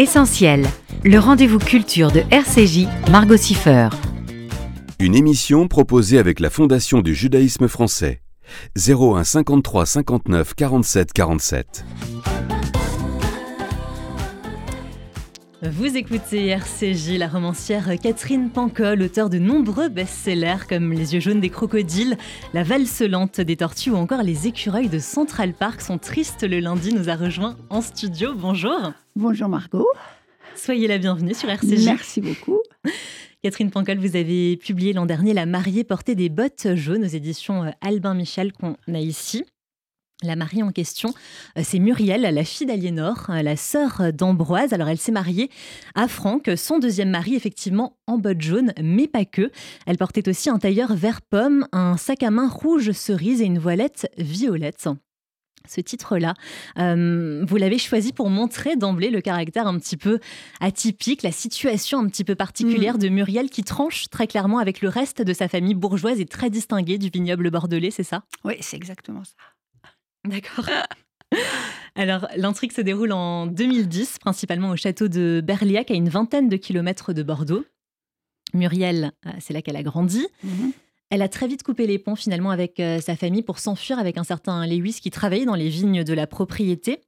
Essentiel, le rendez-vous culture de RCJ, Margot Siffer. Une émission proposée avec la Fondation du judaïsme français. 01 53 59 47 47. Vous écoutez RCJ, la romancière Catherine Pancol, auteure de nombreux best-sellers comme Les yeux jaunes des crocodiles, La valse lente des tortues ou encore Les écureuils de Central Park sont tristes le lundi, nous a rejoint en studio. Bonjour. Bonjour Margot. Soyez la bienvenue sur RCJ. Merci beaucoup. Catherine Pancol, vous avez publié l'an dernier La mariée portait des bottes jaunes aux éditions Albin Michel qu'on a ici. La mariée en question, euh, c'est Muriel, la fille d'Aliénor, euh, la sœur d'Ambroise. Alors elle s'est mariée à Franck, son deuxième mari, effectivement en bottes jaunes, mais pas que. Elle portait aussi un tailleur vert pomme, un sac à main rouge cerise et une voilette violette ce titre-là. Euh, vous l'avez choisi pour montrer d'emblée le caractère un petit peu atypique, la situation un petit peu particulière mm. de Muriel qui tranche très clairement avec le reste de sa famille bourgeoise et très distinguée du vignoble bordelais, c'est ça? Oui, c'est exactement ça. D'accord. Alors, l'intrigue se déroule en 2010, principalement au château de Berliac, à une vingtaine de kilomètres de Bordeaux. Muriel, euh, c'est là qu'elle a grandi. Mhm. Elle a très vite coupé les ponts finalement avec euh, sa famille pour s'enfuir avec un certain Lewis qui travaillait dans les vignes de la propriété.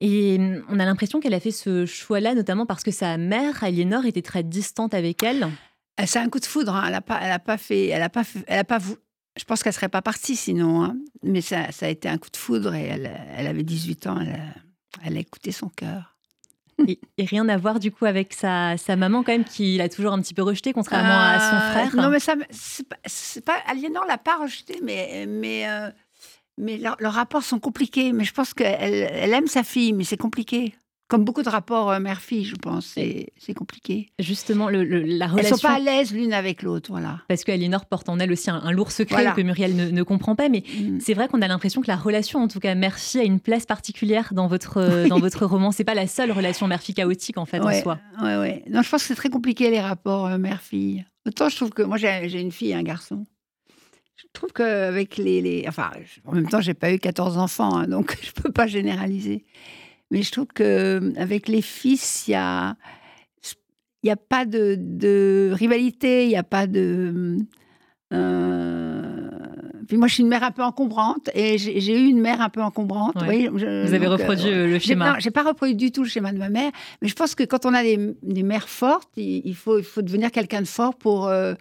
Et mm, on a l'impression qu'elle a fait ce choix-là notamment parce que sa mère, Aliénor, était très distante avec elle. C'est un coup de foudre. Hein. Elle n'a pas, a pas fait, elle a pas, elle a pas je pense qu'elle serait pas partie sinon, hein. mais ça, a été un coup de foudre et elle, elle avait 18 ans, elle, elle a écouté son cœur. Et, rien à voir du coup avec sa, sa, maman quand même qui l'a toujours un petit peu rejeté contrairement à son euh, frère. Non mais ça c'est pas, pas Aliénor l'a pas rejeté mais mais euh, mais leurs rapports sont compliqués mais je pense qu'elle elle aime sa fille mais c'est compliqué. Comme beaucoup de rapports euh, mère-fille, je pense, c'est compliqué. Justement, le, la relation. Elles ne sont pas à l'aise l'une avec l'autre, voilà. Parce qu'Alinor porte en elle aussi un, lourd secret que Muriel ne, comprend pas. Mais mm. c'est vrai qu'on a l'impression que la relation, en tout cas mère-fille, a une place particulière dans votre, euh, dans votre roman. C'est pas la seule relation mère-fille chaotique, en fait, en soi. Oui, oui. Non, je pense que c'est très compliqué, les rapports euh, mère-fille. Autant je trouve que. Moi, j'ai une fille et un garçon. Je trouve qu'avec les, les. Enfin, en même temps, j'ai pas eu 14 enfants, hein, donc je peux pas généraliser. Mais je trouve qu'avec les fils, il y a, il a pas de, rivalité, il n'y a pas de. Euh, puis moi, je suis une mère un peu encombrante et j'ai eu une mère un peu encombrante. Vous avez reproduit euh, le schéma. Non, j'ai pas reproduit du tout le schéma de ma mère, mais je pense que quand on a des, mères fortes, il, faut, il faut devenir quelqu'un de fort pour, euh,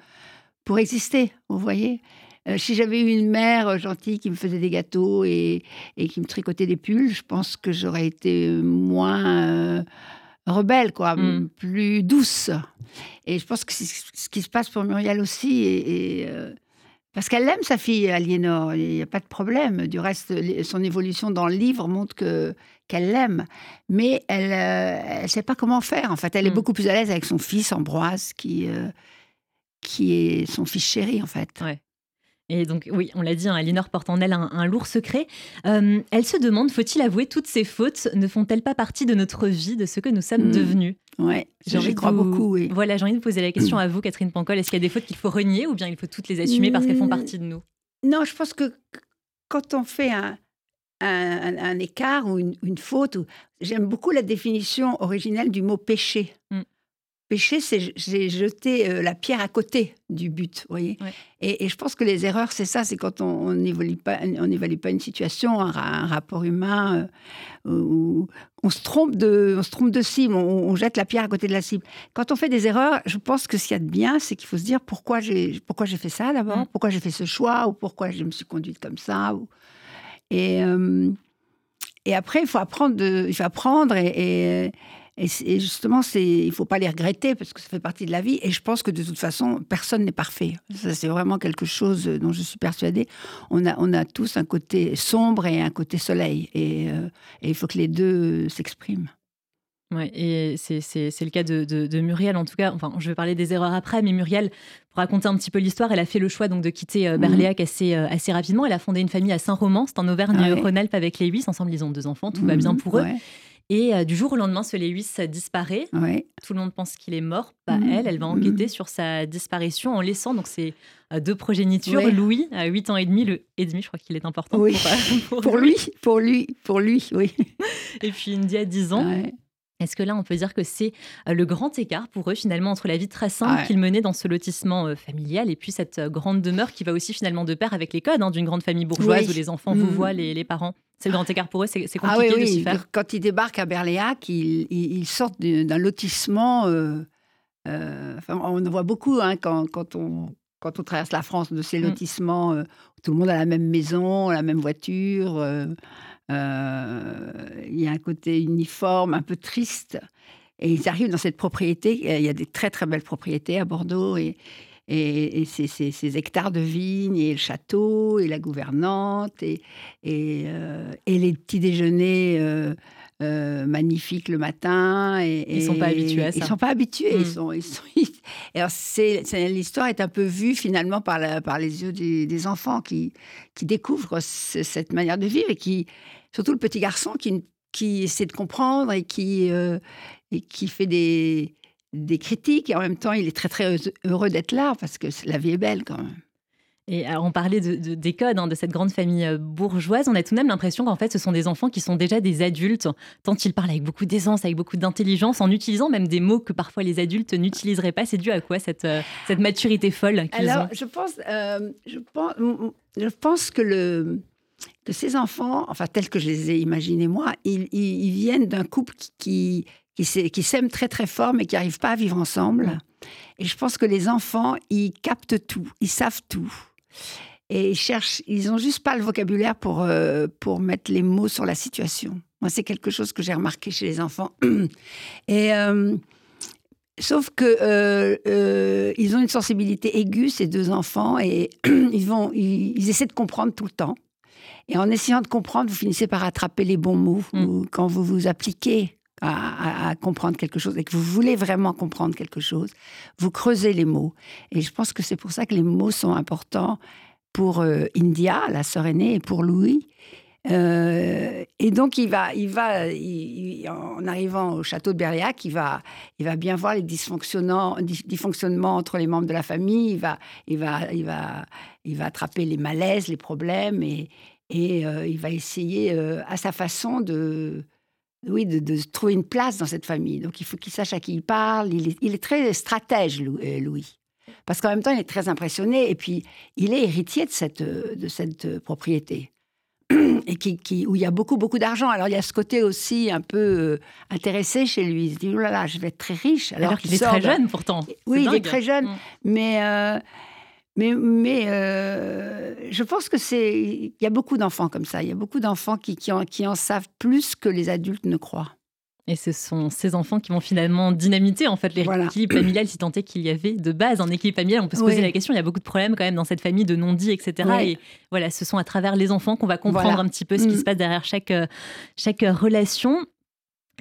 pour exister. Vous voyez euh, si j'avais eu une mère euh, gentille qui me faisait des gâteaux et, qui me tricotait des pulls, je pense que j'aurais été moins euh, rebelle, quoi, mm. plus douce. Et je pense que c'est ce qui se passe pour Muriel aussi. Et, parce qu'elle aime sa fille, Aliénor, il n'y a pas de problème. Du reste, son évolution dans le livre montre que qu'elle l'aime, mais elle ne sait pas comment faire. En fait, elle est mm. beaucoup plus à l'aise avec son fils Ambroise, qui qui est son fils chéri, en fait. Ouais. Et donc, oui, on l'a dit, hein, Alinor porte en elle un, lourd secret. Euh, elle se demande, faut-il avouer toutes ces fautes Ne font-elles pas partie de notre vie, de ce que nous sommes hmm. devenus? Oui, j'y crois beaucoup, oui. Voilà, j'ai envie de poser la question à vous, Catherine Pancol. Est-ce qu'il y a des fautes qu'il faut renier ou bien il faut toutes les assumer parce qu'elles font hmm. partie de nous? Non, je pense que quand on fait un, un, écart ou une, faute, j'aime beaucoup la définition originelle du mot péché. Hmm péché, c'est j'ai jeté euh, la pierre à côté du but, voyez. Et, je pense que les erreurs, c'est ça, c'est quand on n'évalue pas, on n'évalue pas une situation, un, rapport humain, euh, où on se trompe de, on se trompe de cible, on, jette la pierre à côté de la cible. Quand on fait des erreurs, je pense que ce qu'il y a de bien, c'est qu'il faut se dire pourquoi j'ai, pourquoi j'ai fait ça d'abord, mm. pourquoi j'ai fait ce choix, ou pourquoi je me suis conduite comme ça. Ou... Et, euh, et après, il faut apprendre, de, il faut apprendre et et, justement, il ne faut pas les regretter parce que ça fait partie de la vie. Et je pense que de toute façon, personne n'est parfait. Ça, c'est vraiment quelque chose dont je suis persuadée. On a, on a tous un côté sombre et un côté soleil. Et, euh, il faut que les deux s'expriment. Ouais, et c'est, le cas de, Muriel, en tout cas. Enfin, je vais parler des erreurs après, mais Muriel, pour raconter un petit peu l'histoire, elle a fait le choix donc de quitter euh, Berléac mhm. assez, euh, assez rapidement. Elle a fondé une famille à Saint-Romain, c'est en Auvergne-Rhône-Alpes avec les huit. Ensemble, ils ont deux enfants, tout va bien mhm. pour eux. Et euh, du jour au lendemain, ce Lewis disparaît. Tout le monde pense qu'il est mort. Pas mmh. elle, elle va enquêter mmh. sur sa disparition en laissant donc ses euh, deux progénitures. Louis, à 8 ans et demi, le et demi, je crois qu'il est important pour, euh, pour, lui. Pour lui, pour lui, oui. et puis Indy à 10 ans. Est-ce que là, on peut dire que c'est euh, le grand écart pour eux, finalement, entre la vie très simple qu'ils menaient dans ce lotissement euh, familial et puis cette euh, grande demeure qui va aussi finalement de pair avec les codes hein, d'une grande famille bourgeoise où les enfants vous mmh. voient, les, parents? C'est le grand écart pour eux, c'est ah compliqué de s'y faire. Quand ils débarquent à Berléac, ils, sortent d'un lotissement. enfin, on en voit beaucoup hein, quand, quand, on, quand on traverse la France de ces mmh. lotissements où tout le monde a la même maison, la même voiture. Euh, il y a un côté uniforme, un peu triste. Et ils arrivent dans cette propriété. Il y a des très très belles propriétés à Bordeaux et, et, ces, hectares de vignes et le château et la gouvernante et, et, euh, les petits déjeuners euh, magnifiques le matin. Et, ils sont pas habitués à ça. Ils sont pas habitués. Ils hmm. sont, ils sont, l'histoire est un peu vue finalement par, la, par les yeux des, enfants qui, qui découvrent cette manière de vivre et qui, surtout le petit garçon qui, qui essaie de comprendre et qui, euh, et qui fait des, des critiques et en même temps il est très très heureux d'être là parce que la vie est belle quand même. Et alors, on parlait de, des codes hein, de cette grande famille euh, bourgeoise. On a tout de même l'impression qu'en fait, ce sont des enfants qui sont déjà des adultes, tant ils parlent avec beaucoup d'aisance, avec beaucoup d'intelligence, en utilisant même des mots que parfois les adultes n'utiliseraient pas. C'est dû à quoi cette, euh, cette maturité folle qu'ils Alors, je pense, euh, je pense, je pense que le que ces enfants, enfin tels que je les ai imaginés moi, ils, ils, viennent d'un couple qui, qui, qui s'aiment très très fort mais qui n'arrivent pas à vivre ensemble. Et je pense que les enfants, ils captent tout, ils savent tout. Et ils cherchent, ils ont juste pas le vocabulaire pour, euh, pour mettre les mots sur la situation. Moi, c'est quelque chose que j'ai remarqué chez les enfants. Et euh, sauf que euh, ils ont une sensibilité aiguë, ces deux enfants, et ils vont, ils, essaient de comprendre tout le temps. Et en essayant de comprendre, vous finissez par attraper les bons mots. Mm. quand vous vous appliquez à, comprendre quelque chose et que vous voulez vraiment comprendre quelque chose, vous creusez les mots. Et je pense que c'est pour ça que les mots sont importants pour euh, India, la sœur aînée, et pour Louis. Euh, et donc, il va, il va en arrivant au château de Berliac, il va, il va bien voir les dysfonctionnements, dysfonctionnements entre les membres de la famille. Il va, il va, il va, il va attraper les malaises, les problèmes, et, et euh, il va essayer à sa façon de, oui, de, trouver une place dans cette famille. Donc il faut qu'il sache à qui il parle. Il est, très stratège, euh, Louis. Parce qu'en même temps, il est très impressionné. Et puis, il est héritier de cette, de cette propriété. Et qui, où il y a beaucoup, beaucoup d'argent. Alors, il y a ce côté aussi un peu euh, intéressé chez lui. Il se dit, oh là là, je vais être très riche. Alors, qu'il est très jeune, pourtant. Oui, il est très jeune. Mm. Mais... Euh, mais, mais euh, je pense que c'est. Il y a beaucoup d'enfants comme ça. Il y a beaucoup d'enfants qui, qui, en, qui en savent plus que les adultes ne croient. Et ce sont ces enfants qui vont finalement dynamiter en fait l'équilibre familial, si tant est qu'il y avait de base un équilibre familial. On peut se poser la question. Il y a beaucoup de problèmes quand même dans cette famille de non-dits, etc. Et voilà, ce sont à travers les enfants qu'on va comprendre un petit peu ce qui mm. se passe derrière chaque euh, chaque relation.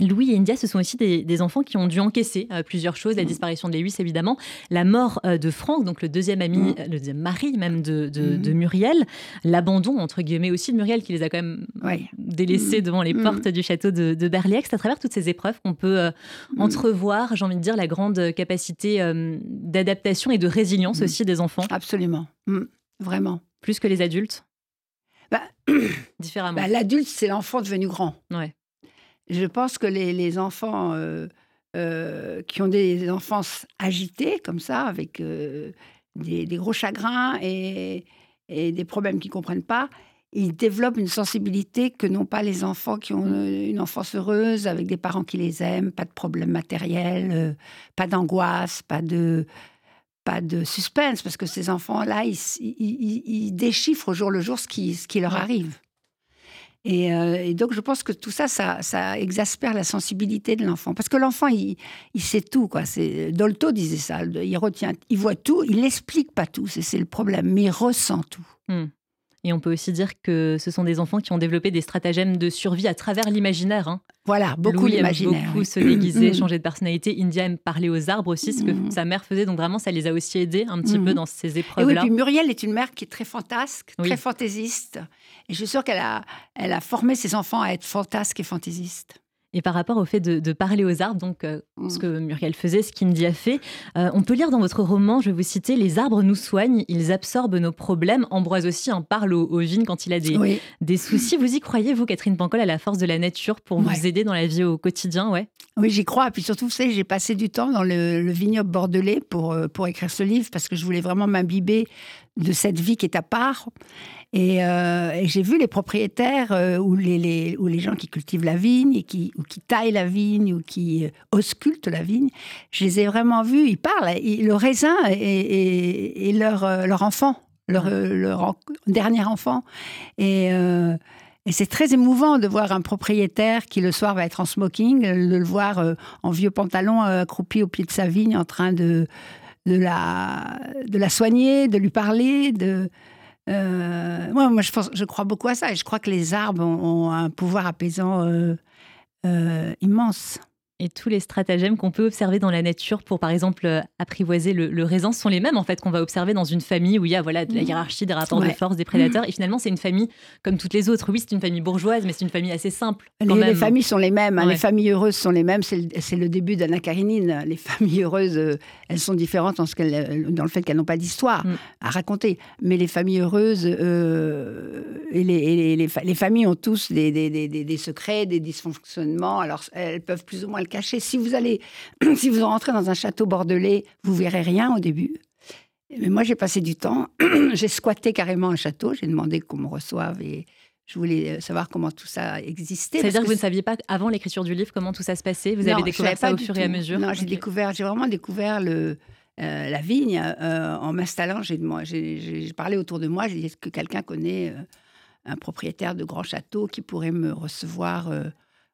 Louis et India, ce sont aussi des, enfants qui ont dû encaisser euh, plusieurs choses, la mmh. disparition de Lewis évidemment, la mort euh, de Franck, donc le deuxième ami, mmh. euh, le deuxième mari même de, mmh. Muriel, l'abandon entre guillemets aussi de Muriel qui les a quand même délaissés devant les portes du château de, de C'est à travers toutes ces épreuves qu'on peut entrevoir, j'ai envie de dire, la grande capacité d'adaptation et de résilience aussi des enfants. Absolument, vraiment. Plus que les adultes. Bah, Différemment. Bah, l'adulte, c'est l'enfant devenu grand. Ouais. Je pense que les, enfants euh, euh, qui ont des enfances agitées, comme ça, avec euh, des, gros chagrins et, des problèmes qu'ils ne comprennent pas, ils développent une sensibilité que n'ont pas les enfants qui ont une enfance heureuse, avec des parents qui les aiment, pas de problèmes matériels, pas d'angoisse, pas de, pas de suspense, parce que ces enfants-là, ils, déchiffrent au jour le jour ce qui, ce qui leur arrive. Euh, et, donc, je pense que tout ça, ça, exaspère la sensibilité de l'enfant. Parce que l'enfant, il, sait tout. Quoi. Dolto disait ça. Il retient, il voit tout, il n'explique pas tout. C'est le problème. Mais il ressent tout. Hmm. Et on peut aussi dire que ce sont des enfants qui ont développé des stratagèmes de survie à travers l'imaginaire. Hein. Voilà, beaucoup l'imaginaire. Beaucoup se déguiser, changer de personnalité. India aime parler aux arbres aussi, ce que mm. sa mère faisait. Donc vraiment, ça les a aussi aidés un petit mm. peu dans ces épreuves-là. Et oui, puis Muriel est une mère qui est très fantasque, très fantaisiste. Et je suis sûre qu'elle a, elle a formé ses enfants à être fantasques et fantaisistes. Et par rapport au fait de, parler aux arbres, donc euh, ce mm. que Muriel faisait, ce qu'Indy a fait, euh, on peut lire dans votre roman, je vais vous citer, Les arbres nous soignent, ils absorbent nos problèmes. Ambroise aussi en parle aux, vignes quand il a des, des soucis. Vous y croyez, vous, Catherine Pancol, à la force de la nature pour vous aider dans la vie au quotidien ouais? Oui, j'y crois. Puis surtout, vous savez, j'ai passé du temps dans le, vignoble bordelais pour, euh, pour écrire ce livre parce que je voulais vraiment m'imbiber de cette vie qui est à part. Et, euh, j'ai vu les propriétaires euh, ou, les, les, ou les gens qui cultivent la vigne, et qui, ou qui taillent la vigne, ou qui euh, auscultent la vigne. Je les ai vraiment vus, ils parlent. le raisin est, leur, leur enfant, leur, leur dernier enfant. Et, et c'est très émouvant de voir un propriétaire qui le soir va être en smoking, de le voir en vieux pantalon accroupi au pied de sa vigne en train de, de, la, soigner, de lui parler, de euh, moi, je, pense, je crois beaucoup à ça et je crois que les arbres ont, un pouvoir apaisant euh, euh, immense. Et tous les stratagèmes qu'on peut observer dans la nature pour, par exemple, euh, apprivoiser le, raisin sont les mêmes, en fait, qu'on va observer dans une famille où il y a voilà, de la mmh. hiérarchie, des rapports de force, des prédateurs. Mmh. Et finalement, c'est une famille comme toutes les autres. Oui, c'est une famille bourgeoise, mais c'est une famille assez simple. Les, familles sont les mêmes. Hein. Les familles heureuses sont les mêmes. C'est le, le, début d'Anna Karinine. Les familles heureuses, euh, elles sont différentes dans, ce euh, dans le fait qu'elles n'ont pas d'histoire mmh. à raconter. Mais les familles heureuses et, les, les, familles ont tous des, des, des, des, secrets, des dysfonctionnements. Alors, elles peuvent plus ou moins le caché. Si vous allez, si vous rentrez dans un château bordelais, vous verrez rien au début. Mais moi, j'ai passé du temps. j'ai squatté carrément un château. J'ai demandé qu'on me reçoive et je voulais savoir comment tout ça existait. C'est-à-dire que, vous ne saviez pas avant l'écriture du livre comment tout ça se passait? Vous avez découvert ça au fur et à mesure? Non, j'ai découvert, j'ai vraiment découvert le, euh, la vigne euh, en m'installant. J'ai, j'ai, parlé autour de moi. J'ai dit est-ce que quelqu'un connaît euh, un propriétaire de grand château qui pourrait me recevoir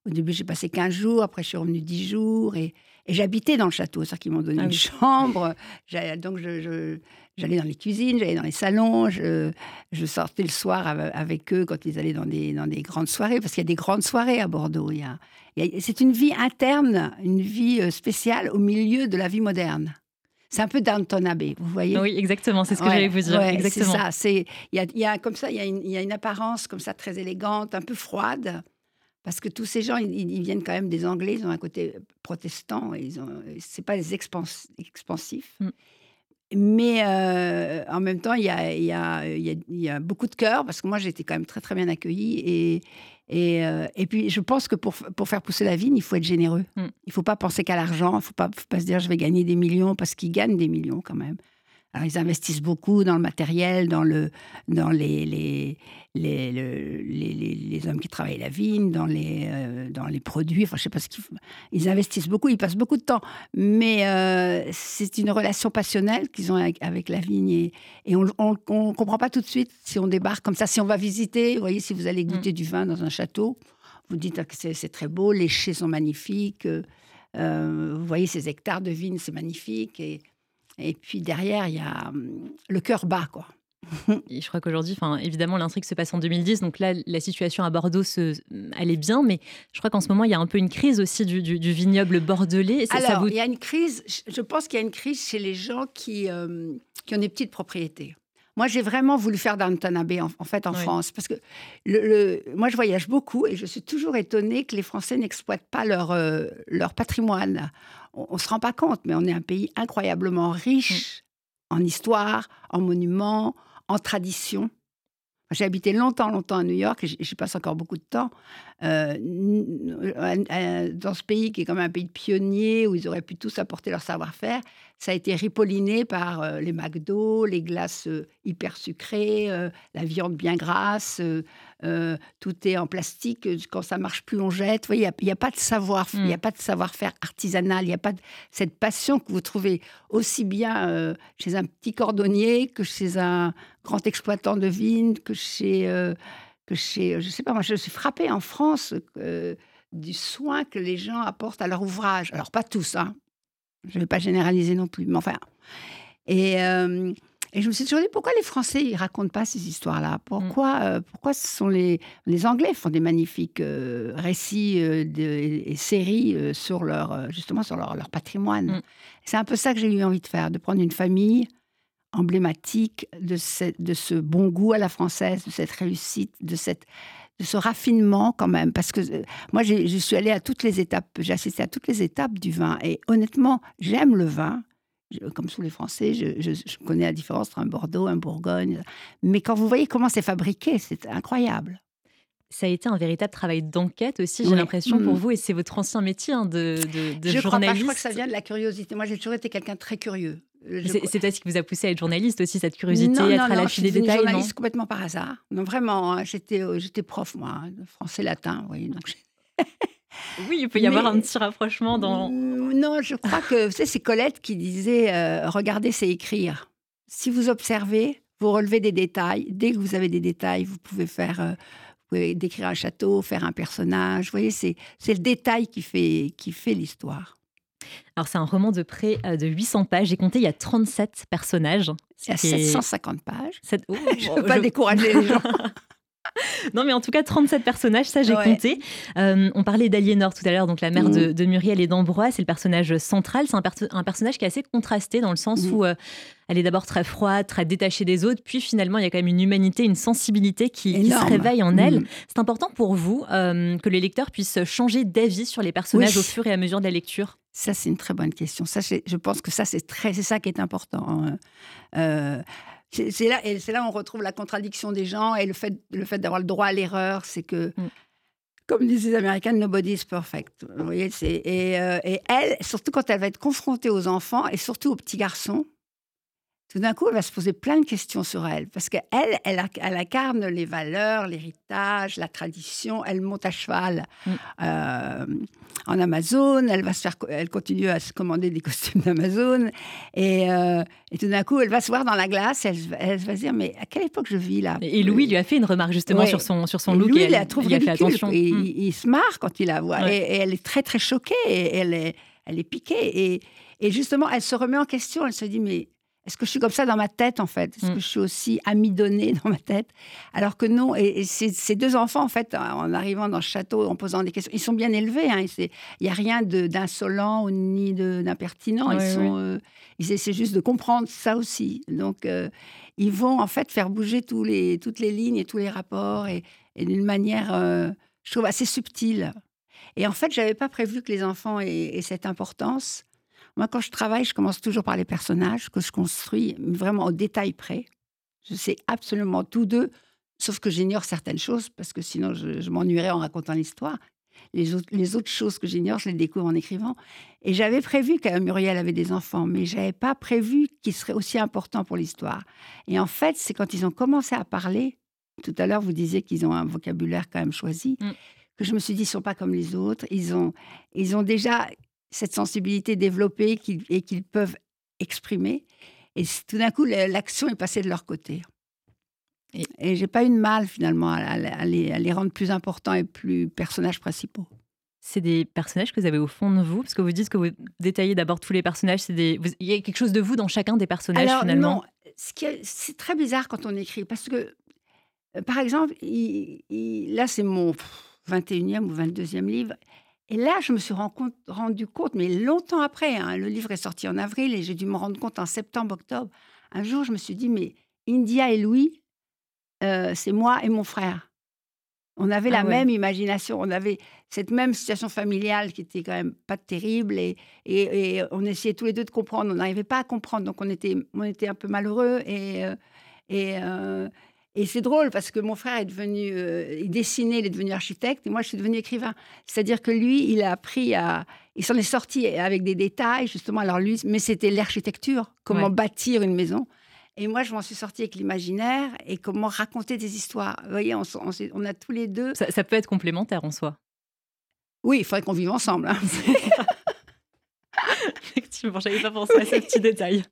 au début, j'ai passé 15 jours, après, je suis revenue 10 jours et, j'habitais dans le château. C'est-à-dire qu'ils m'ont donné ah une chambre. Donc, j'allais dans les cuisines, j'allais dans les salons, je, sortais le soir avec eux quand ils allaient dans des, dans des grandes soirées, parce qu'il y a des grandes soirées à Bordeaux. Il c'est une vie interne, une vie euh, spéciale au milieu de la vie moderne. C'est un peu Downton Abbey, vous voyez? Oui, exactement, c'est ce que j'allais vous dire. c'est ça. Il y a, y a, comme ça, il y, y, a une apparence comme ça très élégante, un peu froide. Parce que tous ces gens, ils, viennent quand même des Anglais, ils ont un côté protestant, ils ont, c'est pas des expansifs. Mm. Mais euh, en même temps, il y a, y, a, y a, beaucoup de cœur, parce que moi, j'ai été quand même très, très bien accueillie. Et, et, euh, et, puis, je pense que pour, pour faire pousser la vigne, il faut être généreux. Mm. Il ne faut pas penser qu'à l'argent. Il ne faut pas se dire je vais gagner des millions, parce qu'ils gagnent des millions quand même. Alors, ils investissent beaucoup dans le matériel, dans, le, dans les, les, les, les, hommes qui travaillent la vigne, dans les, euh, dans les produits. Enfin, je sais pas ce qu'ils font. Ils investissent beaucoup, ils passent beaucoup de temps. Mais euh, c'est une relation passionnelle qu'ils ont avec, la vigne. Et, et on ne comprend pas tout de suite si on débarque comme ça. Si on va visiter, vous voyez, si vous allez goûter mm. du vin dans un château, vous dites que c'est très beau, les chais sont magnifiques. Euh, vous voyez ces hectares de vignes, c'est magnifique. Et, et puis derrière, il y a hum, le cœur bas, quoi. je crois qu'aujourd'hui, enfin, évidemment, l'intrigue se passe en 2010, donc là, la situation à Bordeaux, se, elle est bien, mais je crois qu'en ce moment, il y a un peu une crise aussi du, vignoble bordelais. Alors, il y a une crise, je pense qu'il y a une crise chez les gens qui, euh, qui ont des petites propriétés. Moi, j'ai vraiment voulu faire Downton Abbey, en, en fait, en France. Parce que le, moi, je voyage beaucoup et je suis toujours étonnée que les Français n'exploitent pas leur, euh, leur patrimoine. On ne se rend pas compte, mais on est un pays incroyablement riche mm. en histoire, en monuments, en tradition. J'ai habité longtemps, longtemps à New York, et j'y passe encore beaucoup de temps, euh, dans ce pays qui est comme un pays de pionniers, où ils auraient pu tous apporter leur savoir-faire. Ça a été ripolliné par euh, les McDo, les glaces euh, hyper sucrées, la viande bien grasse, tout est en plastique. Quand ça marche plus, on jette. Il n'y a, pas de savoir, il y a mm. pas de savoir-faire artisanal, il n'y a pas de, cette passion que vous trouvez aussi bien chez un petit cordonnier que chez un grand exploitant de vignes, que chez que chez, je sais pas, moi je suis frappée en France euh, du soin que les gens apportent à leur ouvrage. Alors pas tous, hein. Je ne vais pas généraliser non plus, mais enfin. Et, euh, et je me suis toujours dit pourquoi les Français ils racontent pas ces histoires-là? Pourquoi, mm. euh, pourquoi ce sont les les Anglais font des magnifiques récits et séries sur leur justement sur leur, leur patrimoine? Mm. C'est un peu ça que j'ai eu envie de faire, de prendre une famille emblématique de, de ce bon goût à la française, de cette réussite, de cette, de ce raffinement quand même. Parce que euh, moi, je suis allée à toutes les étapes, j'ai assisté à toutes les étapes du vin. Et honnêtement, j'aime le vin. comme tous les Français, je, connais la différence entre un Bordeaux, un Bourgogne. Mais quand vous voyez comment c'est fabriqué, c'est incroyable. Ça a été un véritable travail d'enquête aussi, j'ai l'impression, pour mm. vous, et c'est votre ancien métier hein, de, de, je journaliste. Crois pas, je crois que ça vient de la curiosité. Moi, j'ai toujours été quelqu'un de très curieux. C'est peut-être ce qui vous a poussé à être journaliste aussi, cette curiosité, à être à la file des détails. Non, journaliste complètement par hasard. Non, vraiment, hein, j'étais, euh, j'étais prof, moi, de français latin. Oui, donc oui, il peut y avoir un petit rapprochement dans. Non, je crois que c'est Colette qui disait euh, Regardez, c'est écrire. Si vous observez, vous relevez des détails. Dès que vous avez des détails, vous pouvez faire. Euh, pouvez décrire un château, faire un personnage. Vous voyez, c'est, le détail qui fait, qui fait l'histoire. Alors, c'est un roman de près euh, de 800 pages. J'ai compté, il y a 37 personnages. Il y a 750 pages. je ne veux pas décourager les gens. non, mais en tout cas, 37 personnages, ça j'ai compté. Euh, on parlait d'Aliénor tout à l'heure, donc la mère de, mmh. Muriel et d'Ambroise, c'est le personnage central. C'est un, personnage qui est assez contrasté dans le sens mmh. où euh, elle est d'abord très froide, très détachée des autres, puis finalement, il y a quand même une humanité, une sensibilité qui, se réveille en elle. Mmh. C'est important pour vous euh, que les lecteurs puissent changer d'avis sur les personnages au fur et à mesure de la lecture? Ça, c'est une très bonne question. Ça, je pense que ça, c'est très, c'est ça qui est important. Hein. C'est là, et c'est là où on retrouve la contradiction des gens et le fait, le fait d'avoir le droit à l'erreur, c'est que, mm. comme disent les Américains, nobody is perfect. Vous voyez, et, euh, et elle, surtout quand elle va être confrontée aux enfants et surtout aux petits garçons, tout d'un coup, elle va se poser plein de questions sur elle, parce qu'elle, elle, elle, incarne les valeurs, l'héritage, la tradition. Elle monte à cheval mm. euh, en Amazon. Elle va se faire, elle continue à se commander des costumes d'Amazon, et, euh, et, tout d'un coup, elle va se voir dans la glace. Elle, elle, va se dire, mais à quelle époque je vis là? Et Louis lui a fait une remarque justement sur son sur son look. Louis, il a trouvé il a fait attention. Et mm. il, se marre quand il la voit, et, et, elle est très très choquée. Et elle est elle est piquée et, et justement, elle se remet en question. Elle se dit, mais est-ce que je suis comme ça dans ma tête, en fait? Est-ce mm. que je suis aussi amidonnée dans ma tête? Alors que non. Et, ces, deux enfants, en fait, en arrivant dans le château, en posant des questions, ils sont bien élevés. Hein, il n'y a rien d'insolent ni d'impertinent. ils euh, ils essaient juste de comprendre ça aussi. Donc, euh, ils vont, en fait, faire bouger tous les, toutes les lignes et tous les rapports et, d'une manière, euh, je trouve, assez subtile. Et en fait, je n'avais pas prévu que les enfants aient cette importance. Moi, quand je travaille, je commence toujours par les personnages que je construis vraiment au détail près. Je sais absolument tout d'eux, sauf que j'ignore certaines choses parce que sinon je, m'ennuierais en racontant l'histoire. Les autres, les autres choses que j'ignore, je les découvre en écrivant. Et j'avais prévu que Muriel avait des enfants, mais je n'avais pas prévu qu'ils seraient aussi importants pour l'histoire. Et en fait, c'est quand ils ont commencé à parler, tout à l'heure vous disiez qu'ils ont un vocabulaire quand même choisi, mm. que je me suis dit, ils ne sont pas comme les autres. Ils ont, ils ont déjà cette sensibilité développée et qu'ils peuvent exprimer. Et tout d'un coup, l'action est passée de leur côté. Et, et j'ai pas eu de mal finalement à, les, rendre plus importants et plus personnages principaux. C'est des personnages que vous avez au fond de vous, parce que vous dites que vous détaillez d'abord tous les personnages. C'est des, il y a quelque chose de vous dans chacun des personnages Alors, finalement? Non, c'est très bizarre quand on écrit, parce que, euh, par exemple, là c'est mon 21e ou 22e livre. Et là, je me suis rendu compte, mais longtemps après, hein, le livre est sorti en avril et j'ai dû me rendre compte en septembre, octobre. Un jour, je me suis dit, mais India et Louis, euh, c'est moi et mon frère. On avait la ah même imagination, on avait cette même situation familiale qui était quand même pas terrible et, et, on essayait tous les deux de comprendre. On n'arrivait pas à comprendre, donc on était, on était un peu malheureux et, euh, et, euh, et c'est drôle parce que mon frère est devenu, euh, il dessinait, il est devenu architecte et moi je suis devenue écrivain. C'est-à-dire que lui, il a appris à, il s'en est sorti avec des détails justement. Alors lui, mais c'était l'architecture, comment bâtir une maison. Et moi, je m'en suis sortie avec l'imaginaire et comment raconter des histoires. Vous voyez, on, on, a tous les deux. Ça, peut être complémentaire en soi. Oui, il faudrait qu'on vive ensemble. Hein. Effectivement, j'avais pas pensé à ce petit détail.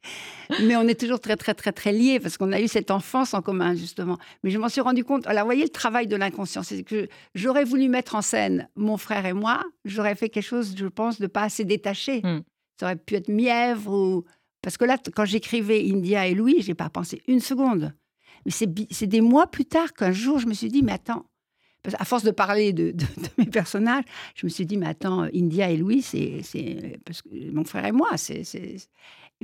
Mais on est toujours très, très, très, très liés parce qu'on a eu cette enfance en commun, justement. Mais je m'en suis rendu compte. Alors, vous voyez le travail de l'inconscient. C'est que j'aurais voulu mettre en scène mon frère et moi. J'aurais fait quelque chose, je pense, de pas assez détaché. Hmm. Ça aurait pu être mièvre ou. Parce que là, quand j'écrivais India et Louis, j'ai pas pensé une seconde. Mais c'est des mois plus tard qu'un jour, je me suis dit, mais attends, à force de parler de, mes personnages, je me suis dit, mais attends, India et Louis, c'est parce que mon frère et moi, c'est,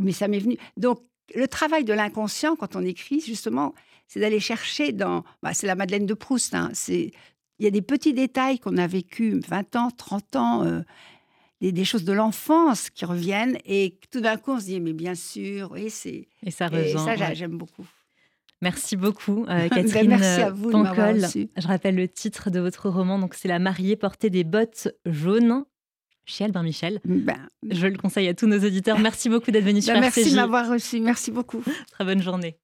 mais ça m'est venu. Donc, le travail de l'inconscient, quand on écrit, justement, c'est d'aller chercher dans. Bah, c'est la Madeleine de Proust. Hein, c'est il y a des petits détails qu'on a vécu 20 ans, 30 ans, euh, des, choses de l'enfance qui reviennent et tout d'un coup on se dit mais bien sûr, oui c'est et ça et ça j'aime beaucoup. Merci beaucoup, euh, ben, Catherine Merci à vous Je rappelle le titre de votre roman, donc c'est La mariée portait des bottes jaunes chez Albin Michel. Ben, Je le conseille à tous nos auditeurs. Merci beaucoup d'être venu ben, sur Merci de m'avoir reçu. Merci beaucoup. Très bonne journée.